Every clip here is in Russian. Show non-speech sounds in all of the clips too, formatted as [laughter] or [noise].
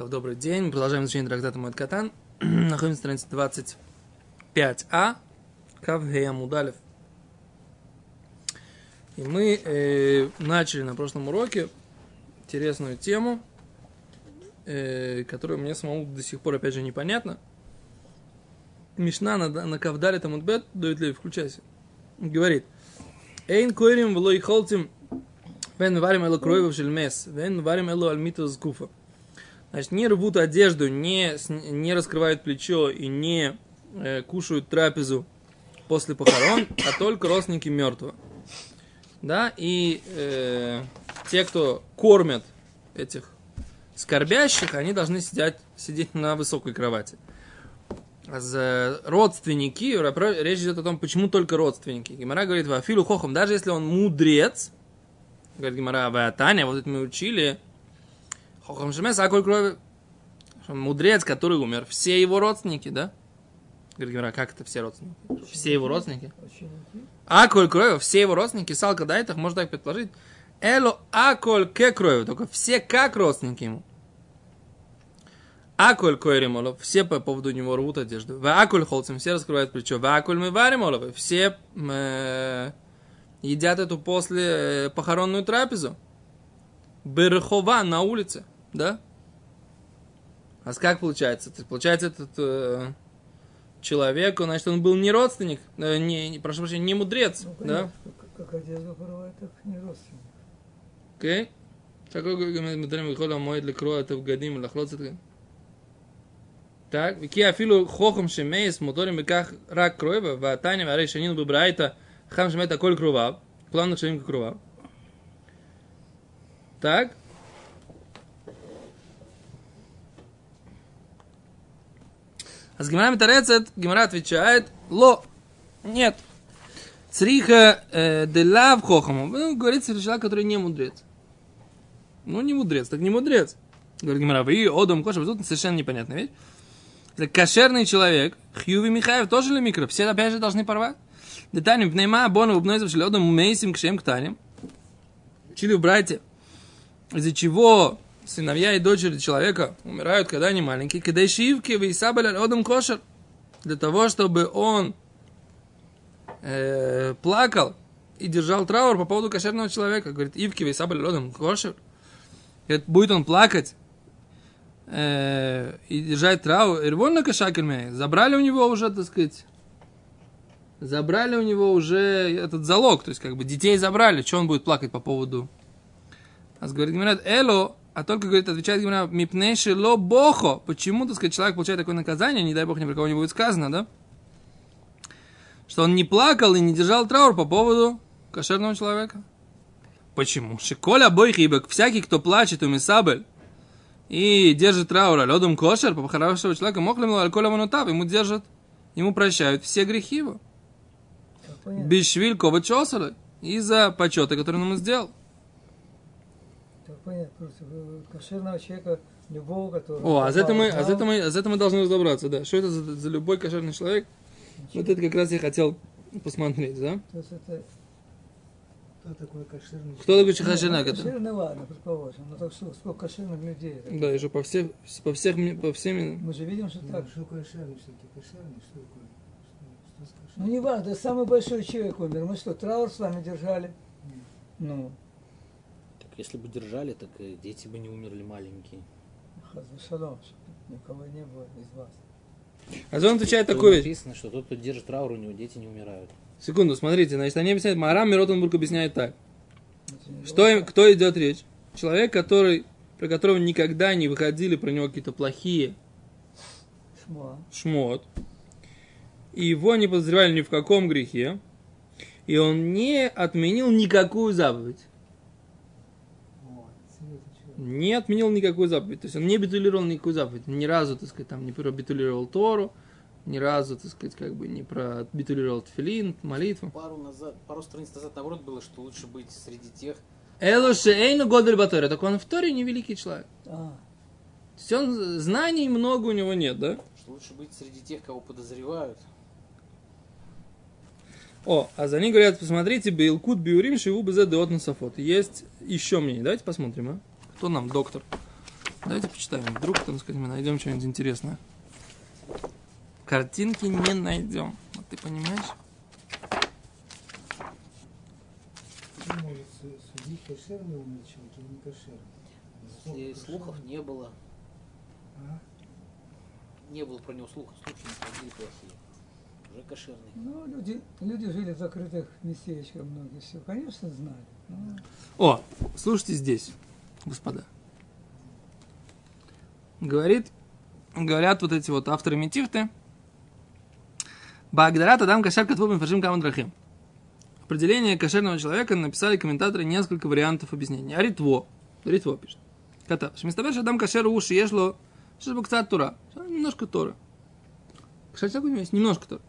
То, добрый день. Мы продолжаем изучение трактата Мой Катан. [clears throat] Находимся на странице 25а. Кавгея Мудалев. И мы э, начали на прошлом уроке интересную тему, э, которая мне самому до сих пор, опять же, непонятна. Мишна на, на Кавдале Тамудбет, дает ли, включайся, говорит, Эйн койрим влой холтим вен варим эло кроевов шельмес, вен варим эло альмиту скуфа. Значит, не рвут одежду, не, не раскрывают плечо и не э, кушают трапезу после похорон, а только родственники мертвого. Да, и э, те, кто кормят этих скорбящих, они должны сидеть, сидеть на высокой кровати. За родственники, речь идет о том, почему только родственники. Гимара говорит, Вафилу хохом, даже если он мудрец, говорит Гимара, Таня, вот это мы учили, Хохам Шемес, а коль крови? Мудрец, который умер, все его родственники, да? Говорит, Гимара, как это все родственники? Все его родственники? А коль крови, все его родственники, Салка Дайтах, можно так предположить. Эло а коль ке крови, только все как родственники ему. Аколь койремолов, все по поводу него рвут одежду. В аколь холцем, все раскрывают плечо. В аколь мы варимолов, все э, едят эту после э, похоронную трапезу. Берхова на улице да? А как получается? Получается, этот э, человек, он, значит, он был не родственник, э, не, не, прошу прощения, не мудрец, ну, да? Как, как одежду порвать, так не родственник. Окей? Okay. Такой говорим, выхода мой для кроя, это в годим, лахлоц, так, וכי אפילו חוכם שמייס מוטורים בכך רק קרובה, והתניא והרי שנינו בברייתא חכם שמת הכל קרוביו, כולם נחשבים כקרוביו. Так, А с Гимара Митарецет Гимара отвечает, ло, нет. Цриха э, де лав хохаму. Ну, говорится человек, который не мудрец. Ну, не мудрец, так не мудрец. Говорит Гимара, вы одом коша, тут совершенно непонятная вещь. Это кошерный человек, Хьюви Михаев тоже ли микро? Все опять же должны порвать. Детали, пнейма, бону, убнойзов, шлёдом, мейсим, кшем, ктанем. Учили в братья. Из-за чего сыновья и дочери человека умирают, когда они маленькие, когда шивки вы сабаля родом кошер, для того, чтобы он э, плакал и держал траур по поводу кошерного человека. Говорит, Ивки вы сабаля родом кошер. Говорит, будет он плакать э, и держать траур. Ирвонна кошакерме. Забрали у него уже, так сказать, забрали у него уже этот залог, то есть как бы детей забрали, что он будет плакать по поводу. А говорит, говорят, Эло, а только, говорит, отвечает Гимара, мипнейши ло бохо. Почему, так сказать, человек получает такое наказание, не дай бог ни про кого не будет сказано, да? Что он не плакал и не держал траур по поводу кошерного человека. Почему? Шиколя бой хибек, всякий, кто плачет у Мисабель и держит траур, ледом кошер, по хорошего человека, мог ли ему алкоголя манутав, ему держат, ему прощают все грехи его. Бишвиль кова из-за почета, который он ему сделал понятно, просто кошерного человека, любого, который... О, а за это мы, а за это мы, а за это мы должны разобраться, да. Что это за, за любой кошерный человек? Ничего. Вот это как раз я хотел посмотреть, да? То есть это... Кто такой кошерный Кто такой кошерный? Ну, кошерный, ладно, предположим. Но так что, сколько кошерных людей? Да, и же по всех, по всех, по всем... Мы же видим, что ну, так. Что кошерный, что ты кошерный, что такое? Ну, не важно, самый большой человек умер. Мы что, траур с вами держали? Нет. Ну, если бы держали, так дети бы не умерли маленькие. Шалом, никого не было из вас. А он отвечает такое. Написано, что тот, кто держит траур, у него дети не умирают. Секунду, смотрите, значит, они объясняют, Марам Миротенбург объясняет так. Что, им, кто идет речь? Человек, который, про которого никогда не выходили про него какие-то плохие шмот. шмот. И его не подозревали ни в каком грехе. И он не отменил никакую заповедь не отменил никакую заповедь. То есть он не битулировал никакую заповедь. Ни разу, так сказать, там не пробитулировал Тору, ни разу, так сказать, как бы не пробитулировал тфилин, молитву. Пару, назад, пару страниц назад, наоборот, было, что лучше быть среди тех... Элуше Эйну Годель Батори. Так он в Торе не великий человек. А. То есть он, знаний много у него нет, да? Что лучше быть среди тех, кого подозревают. О, а за ним говорят, посмотрите, Бейлкут Биурим Шиву Безе Деот Насафот. Есть еще мнение. Давайте посмотрим, а? Кто нам доктор? Давайте почитаем. Вдруг, там, сказать, мы найдем что-нибудь интересное. Картинки не найдем. Вот ты понимаешь? Может су- судить, кошерный умный человек или не кошерный? Если Насколько слухов не было, А? не было про него слухов, слухи не ходили плохие. Уже кошерный. Ну, люди, люди жили в закрытых местечках многие, все, конечно, знали. Ну, О, слушайте здесь, господа. Говорит, говорят вот эти вот авторы Метифты. Багдарат Адам Кашар Катвубин Фашим Камандрахим. Определение кошерного человека написали комментаторы несколько вариантов объяснения. А Ритво. Ритво пишет. Катав. Шмистабеш Адам Кашер уши ешло. Кстати Тура. Немножко Тора. Кошер человек у него есть немножко Тора.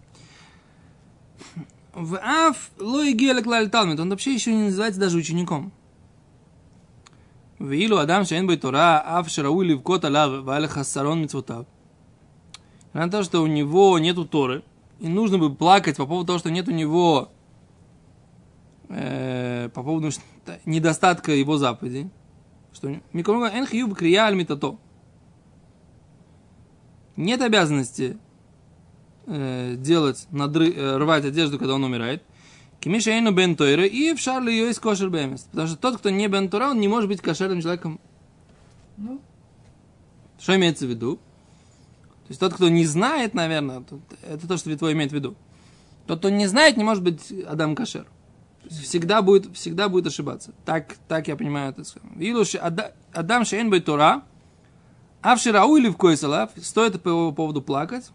В Аф Лои Гелек. Он вообще еще не называется даже учеником. ואילו אדם שאין בו תורה, אף שראוי לבכות עליו והיה לך חסרון מצוותיו. Несмотря на то, что у него нету Торы, и нужно бы плакать по поводу того, что нет у него э, по поводу что- недостатка его заповедей, что Микромга энхиюб крия аль митато. Нет обязанности э, делать, надры, э, рвать одежду, когда он умирает. Кимиша Эйну бен Тойра и в Шарли ее из кошер бемес. Потому что тот, кто не бен Тора, он не может быть кошерным человеком. ну, Что имеется в виду? То есть тот, кто не знает, наверное, это то, что Витво имеет в виду. Тот, кто не знает, не может быть Адам Кашер. Всегда будет, всегда будет ошибаться. Так, так я понимаю это. Вилуши Адам Шейн бей Тора, Авширау или в Койсалав, стоит по его поводу плакать.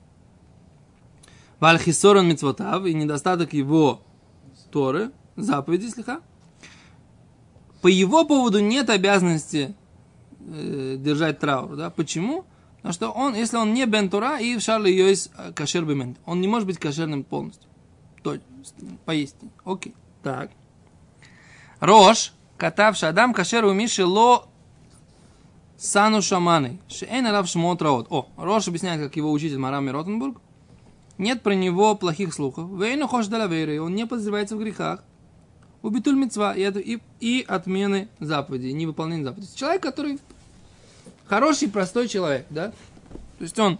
Вальхисорон мицвотав, и недостаток его Торы, заповеди слегка. По его поводу нет обязанности э, держать траур. Да? Почему? Потому что он, если он не бен Тора, и в Шарле ее есть э, кашер бемент. Он не может быть кошерным полностью. То, поистине. Окей. Так. Рош, катавший Адам кашер у Миши ло сану шаманы. Шейн алав шмот раот. О, Рош объясняет, как его учитель Марами Ротенбург. Нет про него плохих слухов. Вейну хош далаверы. Он не подозревается в грехах. Убитуль мецва и, и, и отмены заповедей, невыполнение заповедей. Человек, который хороший, простой человек, да? То есть он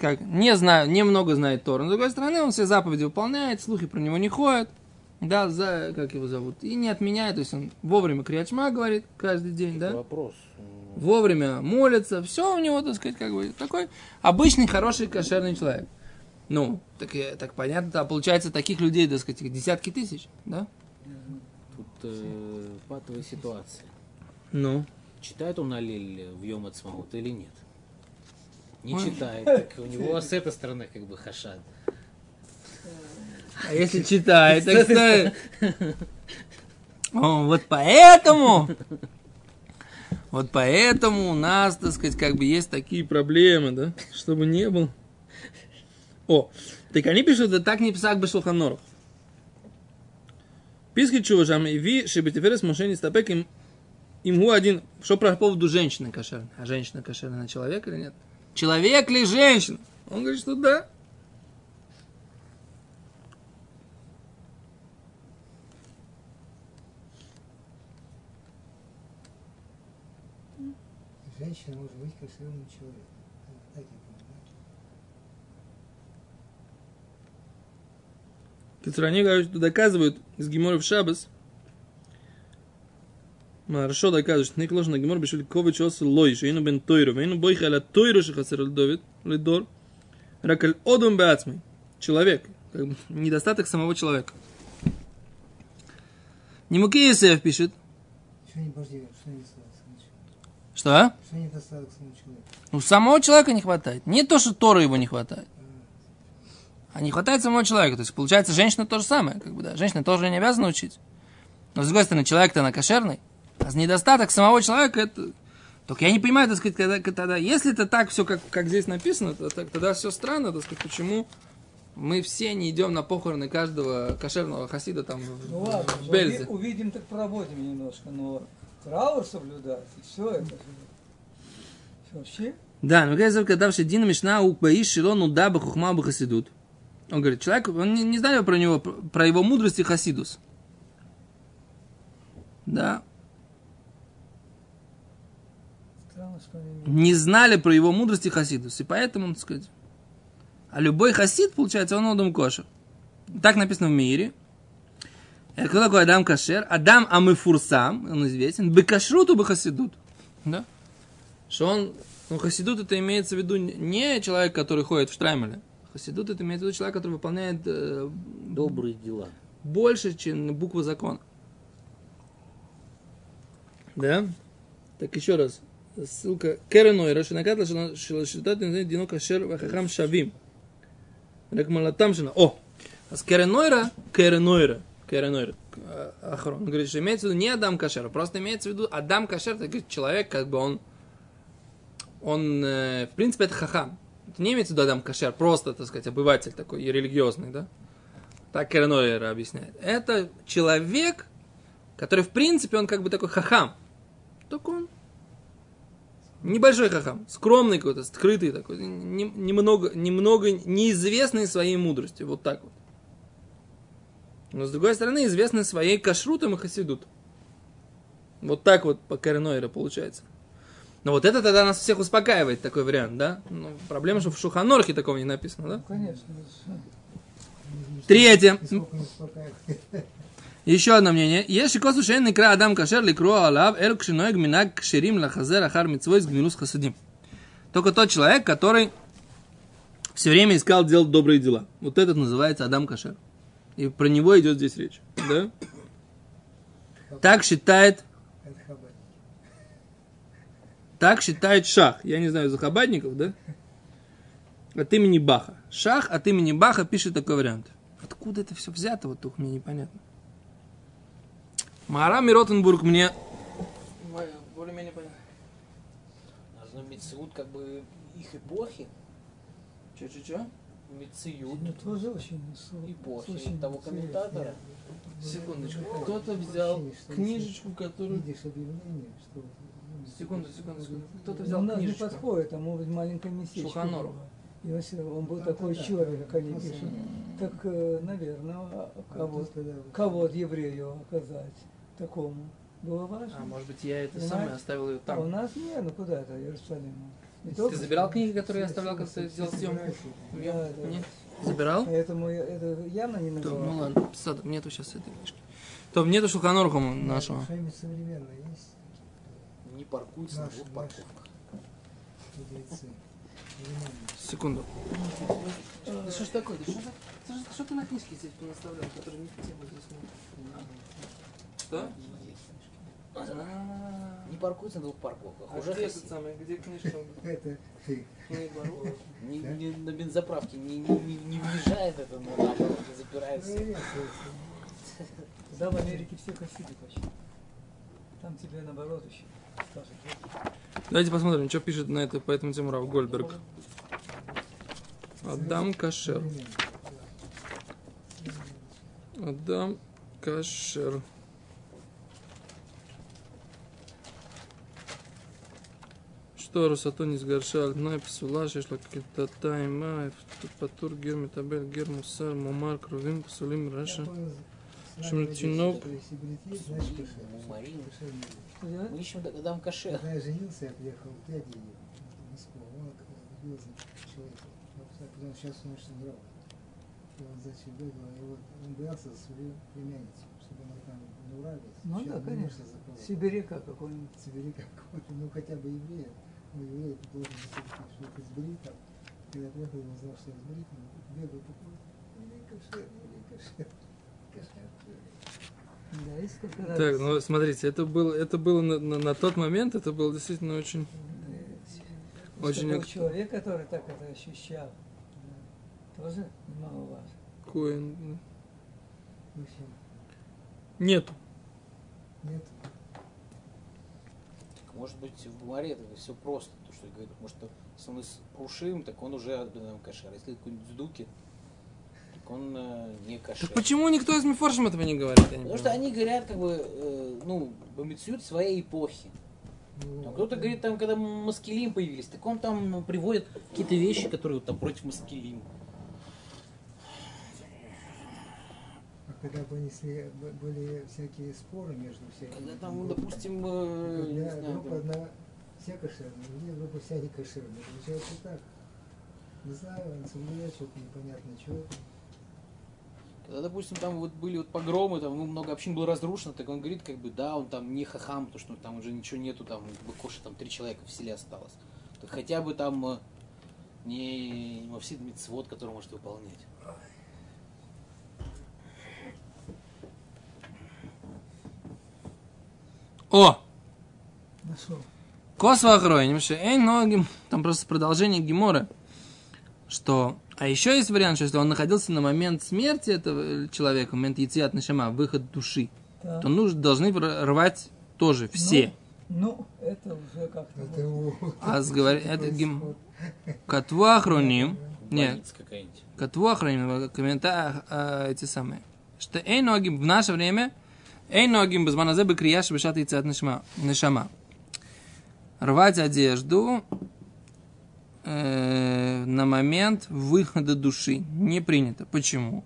как, не знаю, немного знает Тору. Но, с другой стороны, он все заповеди выполняет, слухи про него не ходят, да, за, как его зовут, и не отменяет, то есть он вовремя криачма говорит каждый день, да? Вопрос. вовремя молится, все у него, так сказать, как бы такой обычный, хороший, кошерный человек. Ну, так, э, так понятно, а получается таких людей, так сказать, десятки тысяч, да? Тут э, патовая ситуация. Ну. Читает он Алиль в Йом Ацмаут или нет? Не читает. Так у него с этой стороны как бы хашад. А если читает, так что... О, вот поэтому... Вот поэтому у нас, так сказать, как бы есть такие проблемы, да? Чтобы не было. О, так они пишут, да так не писак бы Шулханорах. Писки чувашам и ви шибетиферес мошенни стапек им гу один. Что про поводу женщины кошерной? А женщина кошерная на человека или нет? Человек ли женщина? Он говорит, что да. Женщина может быть кошерным человеком. Кицурани, говорят, что доказывают из Гемора в Шабас. Хорошо доказывают, что не ложно Гемор бешили кович ос лой, что ину бен тойру, вейну бойха аля тойру, что хасер Давид, лидор, ракаль одум беацмой. Человек, как бы недостаток самого человека. Немукеесев пишет, Что не подожди, что не что а? Что недостаток самого человека? Ну, самого человека не хватает. Не то, что Тора его не хватает. А не хватает самого человека. То есть, получается, женщина то же самое. Как бы, да. Женщина тоже не обязана учить. Но, с другой стороны, человек-то на кошерный. А недостаток самого человека, это... Только я не понимаю, так сказать, когда, когда если это так все, как, как здесь написано, то, так, тогда все странно, так сказать, почему мы все не идем на похороны каждого кошерного хасида там в, Ну ладно, в Бельзе. увидим, так поработаем немножко, но траур соблюдать, и все это. Вообще, Да, но когда когда Дина Мишна у Баиш Шилону да бахухма бахасидут. Он говорит, человек, он не, не знали про него, про его мудрость и хасидус. Да. Странно, что они не знали про его мудрость и хасидус. И поэтому, так сказать... А любой хасид, получается, он Адам кошер. Так написано в мире. Э, Кто такой Адам Кашер? Адам Амифурсам, он известен. Бекашруту бехасидут. Да? Что он... Ну, хасидут это имеется в виду не человек, который ходит в штраймеле. Хасидут это имеется в виду человек, который выполняет э, Добрые дела. больше, чем буква закона. Да? Так еще раз. Ссылка. Керенойра, шинакатла, шилашитат, дино кашер, вахахам шавим. Рекмалатам шина. О! А с Керенойра, Керенойра, Керенойра, э, Ахрон, он говорит, что имеется в виду не Адам Кашер, просто имеется в виду Адам Кашер, это говорит, человек, как бы он, он, э, в принципе, это хахам. Это не имеется в виду Адам Кашер, просто, так сказать, обыватель такой, и религиозный, да? Так Керенойра объясняет. Это человек, который, в принципе, он как бы такой хахам. Только он небольшой хахам, скромный какой-то, скрытый такой, не- немного, немного неизвестный своей мудростью, вот так вот. Но с другой стороны, известный своей кашрутом и хасидут. Вот так вот по Каренойре получается. Но вот это тогда нас всех успокаивает, такой вариант, да? Ну, проблема, что в Шуханорхе такого не написано, да? Конечно. Третье. Еще одно мнение. Если косу шейн некра адам кашер ликру алав эр кшиноег минак кширим лахазер ахар митцвой с гмилус хасадим. Только тот человек, который все время искал делать добрые дела. Вот этот называется Адам Кашер. И про него идет здесь речь. Да? Так считает так считает Шах. Я не знаю, захабадников, да? От имени Баха. Шах от имени Баха пишет такой вариант. Откуда это все взято, вот только мне непонятно. Мара Ротенбург мне более-менее понятно. Должно Мециут как бы их эпохи. Че-че-че? Мециют. Ну, тоже очень... Эпохи очень того комментатора. Секундочку. Кто-то взял книжечку, которую... Видишь объявление, что... ну, Секунду, секунду, секунду. Кто-то Ну, взял у нас не книжечку. подходит, а может быть маленькое местечко. Шуханору. было. И он, всё- он был Ну, такой да. черный, как они Ну, пишут. да. Так, э, наверное, а А кого, еврею оказать такому было важно. А, может быть, я это Понимаешь? самое оставил ее А у там. нас не, ну куда это, Иерусалим. Не Ты забирал книги, которые я оставлял, когда ты делал съемку? Да, да. Нет? Забирал? Поэтому я- это явно не называл. ну ладно, Садок, нету сейчас этой книжки. То нету Шуханорха нашего. Что-нибудь современное есть? Не паркуются на Наши, двух наши. парковках. Секунду. Да что ж такое? Да что, за- что ты на книжке здесь понаставлял, которые не в тему здесь Что? А, Не паркуются на двух парковках. А Уже где этот самый, где книжка? Это ты. На бензоправке не, не, не, не въезжает это, но наоборот, не запирается. Ну, есть, Да, в Америке все хасиды почти. Там тебе наоборот еще. Давайте посмотрим, что пишет на это по этому тему Рав Гольберг. Адам Кашер. Адам Кашер. Что Русато не сгоршал, Най псула, шешла какие-то тайма, патур, гер, метабель, гер, мусар, мумар, кровим, псулим, раша. Кошер. Кошер делать? Мы ищем Адам Кашер. Когда я женился, я приехал к дяде в Москву. Он любил человека. А потом сейчас он очень здоров. И он зачем бегал, и вот он боялся за свою племянницу, чтобы она там не уралилась. Ну да, не конечно. Сибиряка какой-нибудь. Сибиряка какого-то, ну хотя бы еврея. Ну, еврей ты должен быть, что это сбрит там. Когда я приехал, я узнал, что я он бегал такой, еврей кошер, Да. Так, ну смотрите, это было, это было на, на- на тот момент, это было действительно очень... Очень ак- человек, который так это ощущал. да, Тоже немаловажно. Коин. Общем, Нету. нет, Так, Может быть, в Гумаре это все просто. То, что говорит, может, если он из Прушим, так он уже Адам Кашер. А Если какой-нибудь так он э, не Кашер. Так почему никто из Мифоршем этого не говорит? Не Потому что понимаю. они говорят, как бы, э, ну, бомицют своей эпохи. ну, Там кто-то говорит, там, когда маскилим появились, так он там ну, приводит какие-то вещи, которые вот, там против маскилим. А когда бы если б- были всякие споры между всякими, Когда там, группами, допустим, э, не когда знаю, группа там, одна все кошерные, другие вроде вся не кошерные. Получается так. Не знаю, он соблюдает что-то непонятно, что. Когда, допустим, там вот были вот погромы, там ну, много общин было разрушено, так он говорит, как бы, да, он там не хахам, потому что там уже ничего нету, там, как бы, коша, там три человека в селе осталось. Так хотя бы там э, не мавсид митцвот, который может выполнять. О! Нашел. Косва охроним, что эй, ногим. Там просто продолжение Гемора. Что... А еще есть вариант, что если он находился на момент смерти этого человека, в момент яйца Нашама, выход души, Так. то нужно, должны рвать тоже все. Ну, это уже как-то... Это вот. А сговор... [laughs] это гем... Катву охроним. Нет. Катву охраним, комментарии э, эти самые. Что эй ногим в наше время, эй ногим без маназе бы крияш бешат яйцат нишама. Рвать одежду э, на момент выхода души не принято. Почему?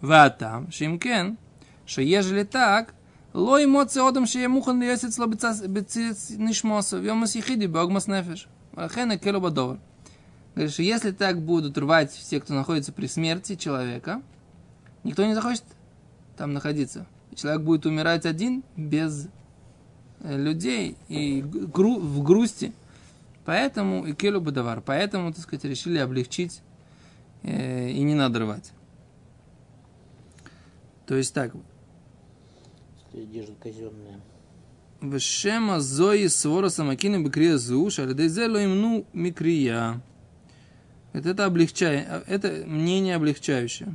Ватам, шимкен, что ежели так, лой моци одам шея мухан льесец ло бецец нишмосу, вьомас ехиди богмас нефеш. Ахена келу бадовар. Говорит, что если так будут рвать все, кто находится при смерти человека, никто не захочет там находиться. Человек будет умирать один, без э, людей и в грусти. Поэтому и келю бадавар. Поэтому, так сказать, решили облегчить э, и не надо рвать. То есть так, Одежда казенная. Вешема зои свора самакины бекрия зуш, а ледейзе имну микрия. Это, это облегчает, это мнение облегчающее.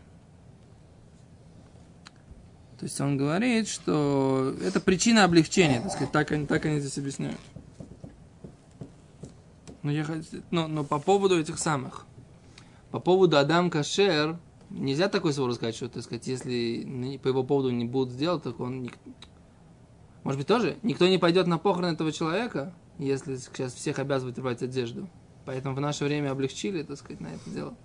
То есть он говорит, что это причина облегчения, так сказать, так они, так они здесь объясняют. Но, я, но, но по поводу этих самых, по поводу Адам Кашер, нельзя такой свор сказать, что, так сказать, если по его поводу не будут сделать, так он может быть, тоже никто не пойдет на похороны этого человека, если сейчас всех обязывают рвать одежду. Поэтому в наше время облегчили, так сказать, на это дело.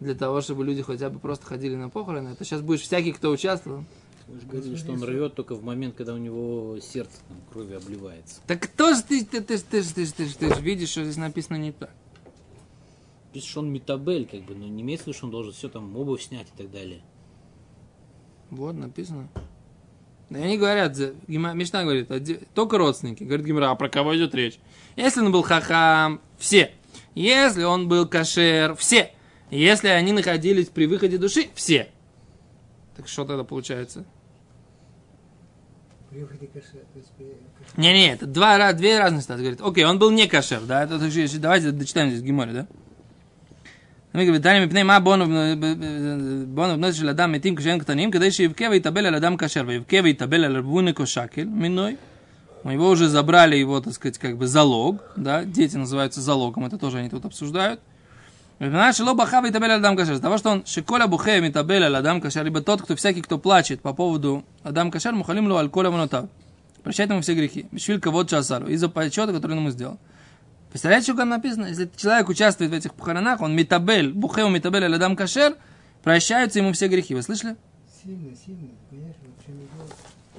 Для того, чтобы люди хотя бы просто ходили на похороны. Это сейчас будешь всякий, кто участвовал. Вы же говорили, что он рвет только в момент, когда у него сердце там, кровью обливается. Так кто же ты, ты, ты, ж- ты, ты, ты, ты, ж видишь, что здесь написано не так. Пишет, что он метабель, как бы, но не имеется в виду, что он должен все там обувь снять и так далее. Вот, написано. И они говорят, Мишна говорит, оде- только родственники. Говорит Гимра, а про кого идет речь? Если он был хахам, все. Если он был кашер, все. Если они находились при выходе души, все. Так что тогда получается? Не, не, это два, две разные ситуации. Говорит, окей, он был не кашер, да? Это, давайте дочитаем здесь Гимори, да? Ну, мы говорим, Таня мипней ма бону бону бнос шел адам метим кшен ктаним, когда еще евке и ал ладам кашер, евке и ал рбуны кошакель, миной. Мы его уже забрали его, так сказать, как бы залог, да? Дети называются залогом, это тоже они тут обсуждают. Шило Бахав и Табель Адам Кашер. Из того, что он Шиколя Бухе Митабель Адам Кашер, либо тот, кто всякий, кто плачет по поводу Адам Кашер, Мухалим Лу Альколя Манутав. Прощает ему все грехи. Бишвиль Кавод Часару. Из-за почета, который он ему сделал. Представляете, что там написано? Если человек участвует в этих похоронах, он Митабель, у Митабель Адам Кашер, прощаются ему все грехи. Вы слышали? Сильно, сильно, конечно,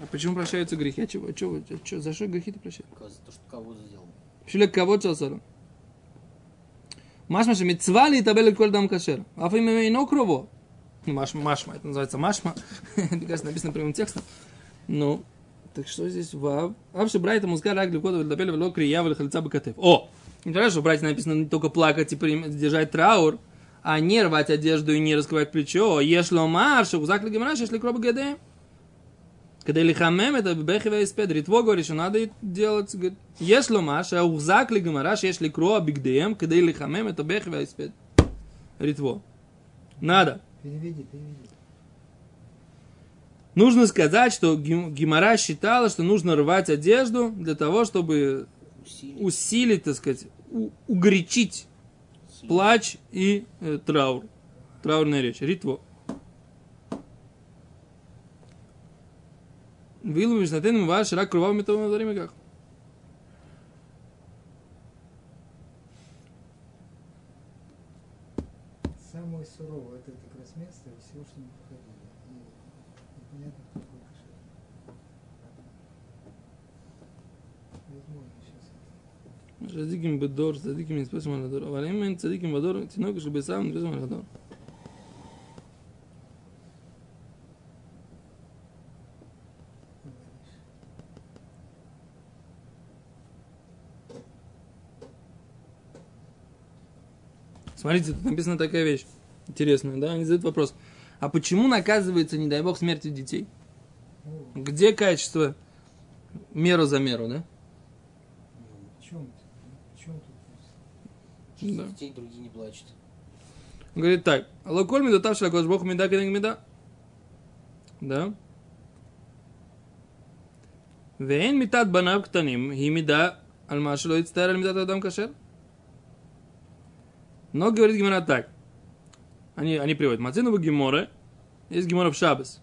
А почему прощаются грехи? А чего, чего, чего, за что грехи ты прощаешь? За то, что кого-то сделал. Человек кого-то Машма же мецва и табель коль дам кашер. Аф им имей крово. Машма, машма, это называется машма. Мне кажется, написано прямым текстом. Ну, так что здесь вав? Вообще, брайта музга рак для кода табель вело крия вел хальца бакатев. О! Интересно, что братья написано не только плакать и держать траур, а не рвать одежду и не раскрывать плечо. Ешло марш, узак ли гемраш, если кроба гдм. Когда лихамем, это бехева испед. Ритво говорит, что надо делать. говорит, Есть ломаш, а ухзак ли гамараш, если кроа бигдеем, когда лихамем, это бехева испед. Ритво. Надо. Переведи, переведи. Нужно сказать, что Гим- Гимара считала, что нужно рвать одежду для того, чтобы Усилить. усилить, так сказать, у- угорячить плач и э, траур. Траурная речь. Ритво. Вилу мишнатен ваш рак кровавыми того время как. Самое суровое это как раз место всего, что мы проходили. И непонятно, кто такой кошер. Возможно, сейчас. צדיקים בדור, צדיקים נספסים על הדור, אבל אם אין צדיקים בדור, תינוק של ביסם נספסים Смотрите, тут написана такая вещь интересная, да? Они задают вопрос. А почему наказывается, не дай бог, смертью детей? Где качество меру за меру, да? В? Да. Детей другие не плачут. Говорит так. Локоль меда тавшила бог меда кенег меда. Да. Вен метат банав ктаним, и меда альмашило и цтар альмидат адам кашер. Но говорит Гимара так. Они, они приводят. Мацину в Гиморе. Есть Гимора в Шабас.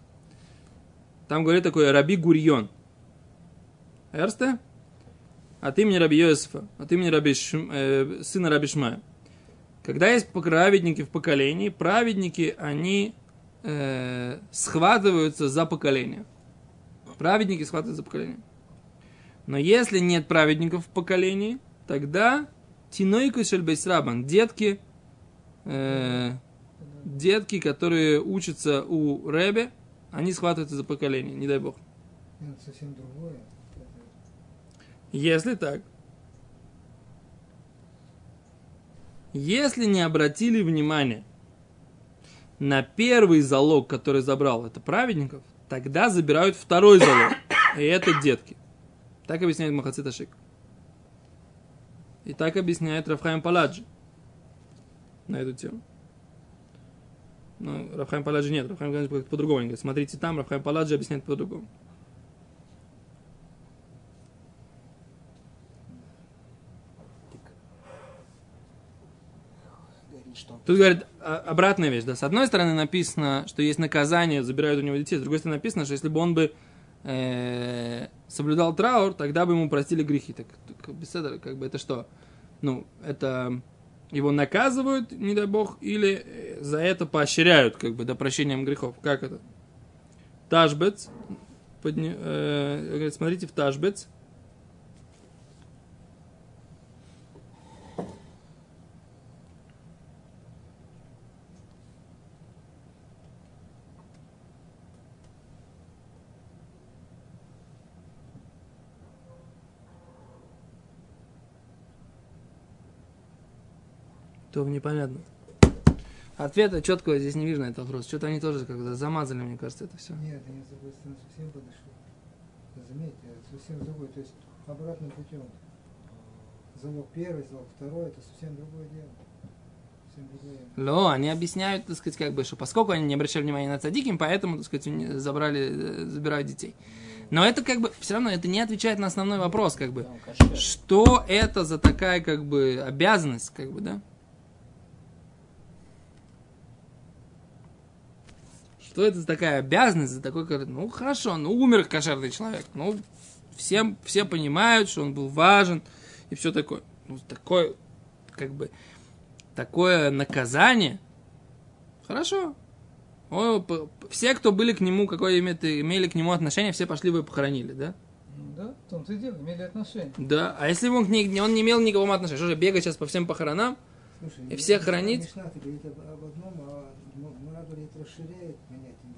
Там говорит такой Раби Гурьон. Эрсте? От имени Раби Йосифа. От имени Раби Шм- э, сына Раби Шмая. Когда есть праведники в поколении, праведники, они э, схватываются за поколение. Праведники схватываются за поколение. Но если нет праведников в поколении, тогда тинойку шельбейсрабан, детки, э, детки, которые учатся у Ребе, они схватываются за поколение, не дай бог. Это совсем другое. Если так. Если не обратили внимание на первый залог, который забрал, это праведников, тогда забирают второй залог, и это детки. Так объясняет Махацит Ашик. И так объясняет Рафхайм Паладжи на эту тему. Но Рафхайм Паладжи нет, Рафхайм Паладжи по-другому. Говорит, смотрите там, Рафхайм Паладжи объясняет по-другому. Тут говорит а, обратная вещь, да. С одной стороны написано, что есть наказание, забирают у него детей. С другой стороны написано, что если бы он бы э, соблюдал траур, тогда бы ему простили грехи. Так, так, беседа, как бы это что? Ну, это его наказывают, не дай бог, или э, за это поощряют, как бы, до прощением грехов. Как это? Ташбец. подня- э, смотрите в Ташбец. То непонятно. Ответа четкого здесь не вижу на этот вопрос. Что-то они тоже как-то замазали, мне кажется, это все. Нет, они с другой стороны совсем подошли. Заметьте, это совсем другое. То есть обратным путем. Залог первый, залог второй, это совсем другое дело. Совсем другое дело. Ло, они объясняют, так сказать, как бы, что поскольку они не обращали внимания на цадиким, поэтому, так сказать, забрали, э, забирают детей. Но это как бы, все равно, это не отвечает на основной вопрос, как бы. Что это за такая, как бы, обязанность, как бы, да? Что это за такая обязанность, за такой, ну, хорошо, ну, умер кошерный человек, ну, всем, все понимают, что он был важен, и все такое. Ну, такое, как бы, такое наказание, хорошо. О, п- п- все, кто были к нему, какое имеет, имели к нему отношение, все пошли бы и похоронили, да? Ну да, в том-то и дело, имели отношение. Да, а если бы он, к ней, он не имел никакого отношения, что же, бегать сейчас по всем похоронам? Слушай, И всех хранить? Мишна ты говорит об, об одном, а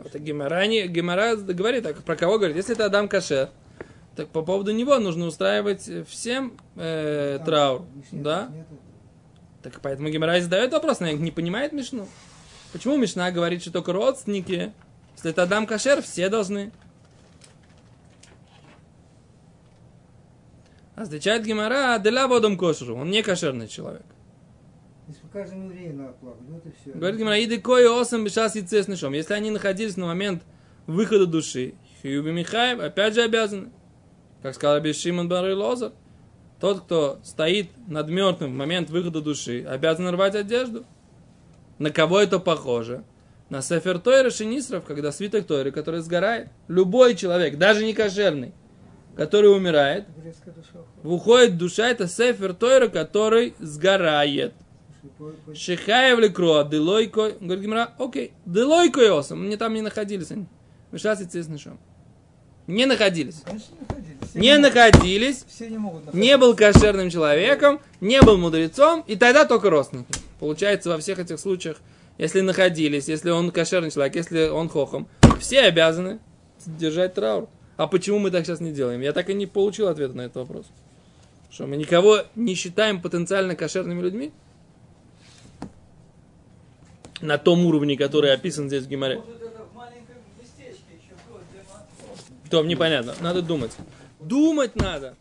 Это Гемора, не, Гемора говорит, так, про кого говорит? Если это Адам Кашер, так по поводу него нужно устраивать всем э, Там траур, Мишне да? нет. Так поэтому Гемора задает вопрос, она не понимает Мишну. Почему Мишна говорит, что только родственники, если это Адам Кашер, все должны? А Отвечает Гемора, деля водом кошеру, он не кошерный человек. Каждому еврею надо плакать, вот и все. Говорит Гимара, иды кое осам бешас яйце с нишом». Если они находились на момент выхода души, Хиюби Михаев, опять же обязаны. Как сказал Раби Шимон Бары Лозар, тот, кто стоит над мертвым в момент выхода души, обязан рвать одежду. На кого это похоже? На Сефер Тойра Шинисров, когда свиток Тойры, который сгорает. Любой человек, даже не кошерный, который умирает, выходит душа, это Сефер Тойра, который сгорает. Шихаев лекро, делойко, говорит Гимара, окей, делойко осом, мне там не находились они. Мешался с нишом. Не находились. Конечно, находились. все не могут- находились, Все не могут не был кошерным человеком, не был мудрецом, и тогда только родственники. Получается, во всех этих случаях, если находились, если он кошерный человек, если он хохом, все обязаны держать траур. А почему мы так сейчас не делаем? Я так и не получил ответа на этот вопрос. Что мы никого не считаем потенциально кошерными людьми? На том уровне, который описан здесь в Гимаре. То непонятно. Надо думать. Думать надо.